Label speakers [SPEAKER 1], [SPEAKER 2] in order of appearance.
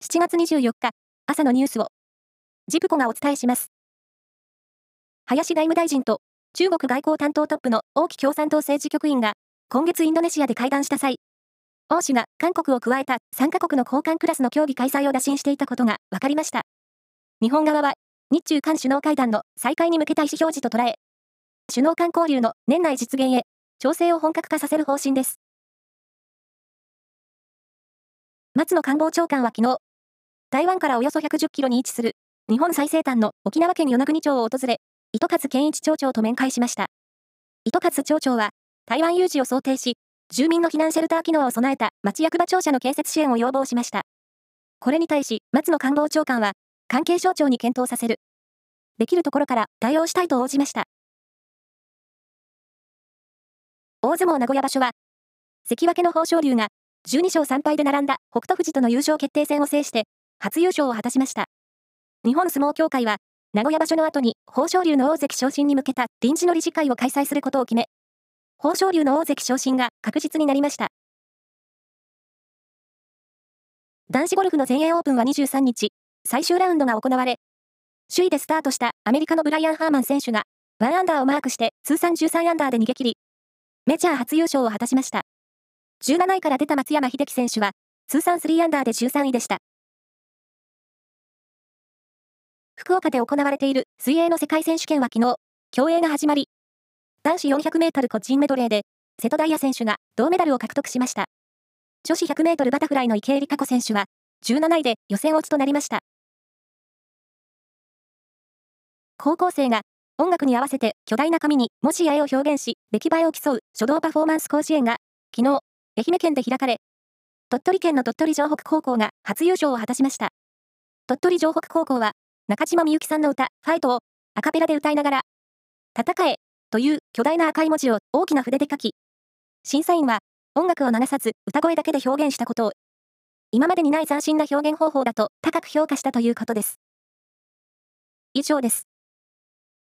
[SPEAKER 1] 7月24日、朝のニュースを、ジプコがお伝えします。林外務大臣と中国外交担当トップの王毅共産党政治局員が、今月インドネシアで会談した際、王氏が韓国を加えた3カ国の交換クラスの協議開催を打診していたことが分かりました。日本側は、日中韓首脳会談の再開に向けた意思表示と捉え、首脳間交流の年内実現へ、調整を本格化させる方針です。松野官房長官は昨日、台湾からおよそ110キロに位置する、日本最西端の沖縄県与那国町を訪れ、糸勝健一町長と面会しました。糸勝町長は、台湾有事を想定し、住民の避難シェルター機能を備えた町役場庁舎の建設支援を要望しました。これに対し、松野官房長官は、関係省庁に検討させる。できるところから対応したいと応じました。大相撲名古屋場所は、関脇の豊昇龍が12勝3敗で並んだ北勝富士との優勝決定戦を制して、初優勝を果たしました。日本相撲協会は、名古屋場所の後に、豊昇龍の大関昇進に向けた臨時の理事会を開催することを決め、豊昇龍の大関昇進が確実になりました。男子ゴルフの全英オープンは23日、最終ラウンドが行われ、首位でスタートしたアメリカのブライアン・ハーマン選手が、1アンダーをマークして通算13アンダーで逃げ切り、メジャー初優勝を果たしました。17位から出た松山英樹選手は、通算3アンダーで13位でした。福岡で行われている水泳の世界選手権は昨日、競泳が始まり、男子400メートル個人メドレーで、瀬戸大也選手が銅メダルを獲得しました。女子100メートルバタフライの池江璃花子選手は、17位で予選落ちとなりました。高校生が音楽に合わせて巨大な紙に文字や絵を表現し、出来栄えを競う書道パフォーマンス甲子園が、昨日、愛媛県で開かれ、鳥取県の鳥取城北高校が初優勝を果たしました。鳥取城北高校は、中島みゆきさんの歌、ファイトをアカペラで歌いながら、戦えという巨大な赤い文字を大きな筆で書き、審査員は音楽を流さず歌声だけで表現したことを、今までにない斬新な表現方法だと高く評価したということです。以上です。